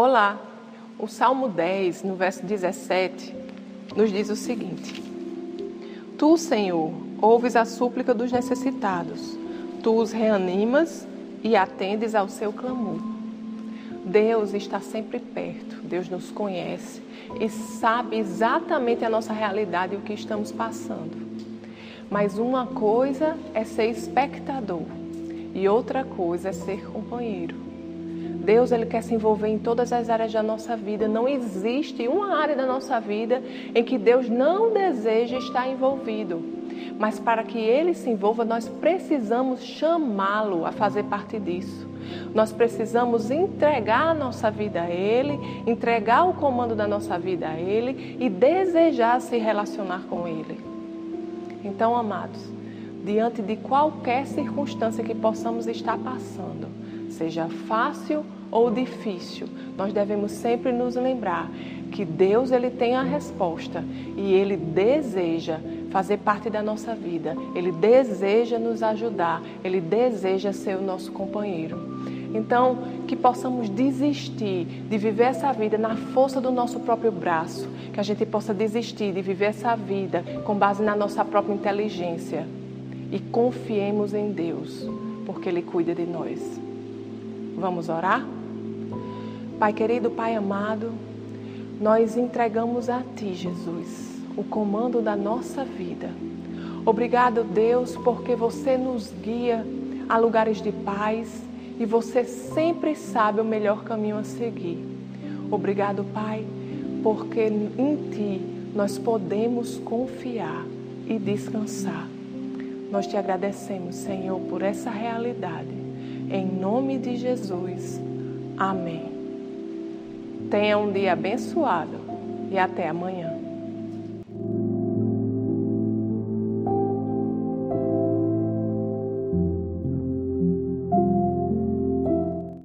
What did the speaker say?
Olá! O Salmo 10, no verso 17, nos diz o seguinte: Tu, Senhor, ouves a súplica dos necessitados, tu os reanimas e atendes ao seu clamor. Deus está sempre perto, Deus nos conhece e sabe exatamente a nossa realidade e o que estamos passando. Mas uma coisa é ser espectador e outra coisa é ser companheiro. Deus ele quer se envolver em todas as áreas da nossa vida. Não existe uma área da nossa vida em que Deus não deseja estar envolvido. Mas para que ele se envolva, nós precisamos chamá-lo a fazer parte disso. Nós precisamos entregar a nossa vida a Ele, entregar o comando da nossa vida a Ele e desejar se relacionar com Ele. Então, amados, diante de qualquer circunstância que possamos estar passando, seja fácil ou difícil, nós devemos sempre nos lembrar que Deus ele tem a resposta e ele deseja fazer parte da nossa vida. Ele deseja nos ajudar, ele deseja ser o nosso companheiro. Então, que possamos desistir de viver essa vida na força do nosso próprio braço, que a gente possa desistir de viver essa vida com base na nossa própria inteligência e confiemos em Deus, porque Ele cuida de nós. Vamos orar? Pai querido, Pai amado, nós entregamos a Ti, Jesus, o comando da nossa vida. Obrigado, Deus, porque você nos guia a lugares de paz e você sempre sabe o melhor caminho a seguir. Obrigado, Pai, porque em Ti nós podemos confiar e descansar. Nós te agradecemos, Senhor, por essa realidade. Nome de Jesus. Amém. Tenha um dia abençoado e até amanhã.